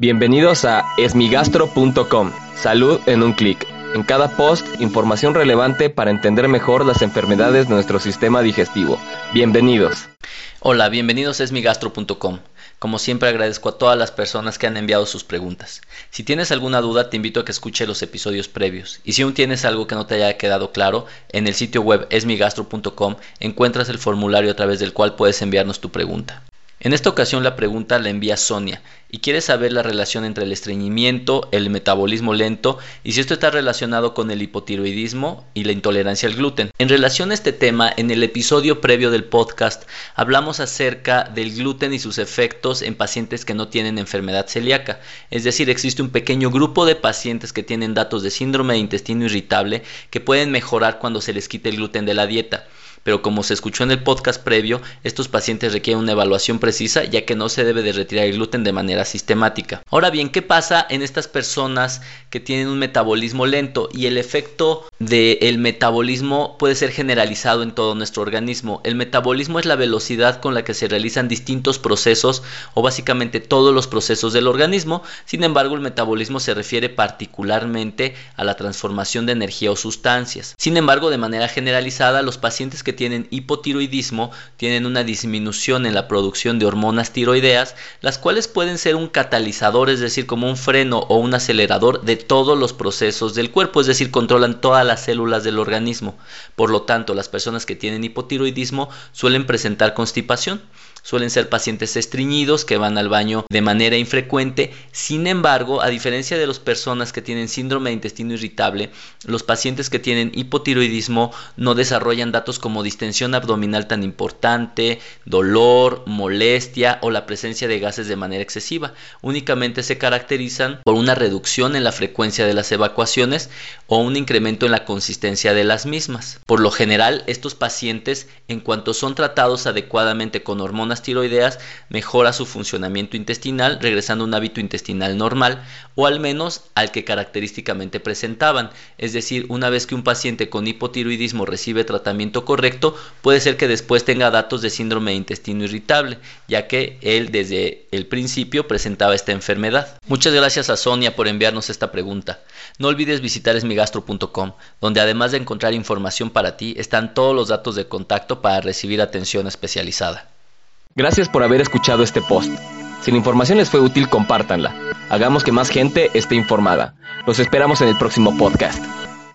Bienvenidos a esmigastro.com. Salud en un clic. En cada post, información relevante para entender mejor las enfermedades de nuestro sistema digestivo. Bienvenidos. Hola, bienvenidos a esmigastro.com. Como siempre agradezco a todas las personas que han enviado sus preguntas. Si tienes alguna duda te invito a que escuche los episodios previos. Y si aún tienes algo que no te haya quedado claro, en el sitio web esmigastro.com encuentras el formulario a través del cual puedes enviarnos tu pregunta. En esta ocasión la pregunta la envía Sonia y quiere saber la relación entre el estreñimiento, el metabolismo lento y si esto está relacionado con el hipotiroidismo y la intolerancia al gluten. En relación a este tema, en el episodio previo del podcast hablamos acerca del gluten y sus efectos en pacientes que no tienen enfermedad celíaca. Es decir, existe un pequeño grupo de pacientes que tienen datos de síndrome de intestino irritable que pueden mejorar cuando se les quite el gluten de la dieta pero como se escuchó en el podcast previo, estos pacientes requieren una evaluación precisa ya que no se debe de retirar el gluten de manera sistemática. Ahora bien, ¿qué pasa en estas personas que tienen un metabolismo lento y el efecto del metabolismo puede ser generalizado en todo nuestro organismo? El metabolismo es la velocidad con la que se realizan distintos procesos o básicamente todos los procesos del organismo, sin embargo el metabolismo se refiere particularmente a la transformación de energía o sustancias. Sin embargo, de manera generalizada, los pacientes que tienen hipotiroidismo tienen una disminución en la producción de hormonas tiroideas, las cuales pueden ser un catalizador, es decir, como un freno o un acelerador de todos los procesos del cuerpo, es decir, controlan todas las células del organismo. Por lo tanto, las personas que tienen hipotiroidismo suelen presentar constipación. Suelen ser pacientes estreñidos que van al baño de manera infrecuente. Sin embargo, a diferencia de las personas que tienen síndrome de intestino irritable, los pacientes que tienen hipotiroidismo no desarrollan datos como distensión abdominal tan importante, dolor, molestia o la presencia de gases de manera excesiva. Únicamente se caracterizan por una reducción en la frecuencia de las evacuaciones o un incremento en la consistencia de las mismas. Por lo general, estos pacientes, en cuanto son tratados adecuadamente con hormonas tiroideas mejora su funcionamiento intestinal, regresando a un hábito intestinal normal, o al menos al que característicamente presentaban. Es decir, una vez que un paciente con hipotiroidismo recibe tratamiento puede ser que después tenga datos de síndrome de intestino irritable, ya que él desde el principio presentaba esta enfermedad. Muchas gracias a Sonia por enviarnos esta pregunta. No olvides visitar esmigastro.com, donde además de encontrar información para ti, están todos los datos de contacto para recibir atención especializada. Gracias por haber escuchado este post. Si la información les fue útil, compártanla. Hagamos que más gente esté informada. Los esperamos en el próximo podcast.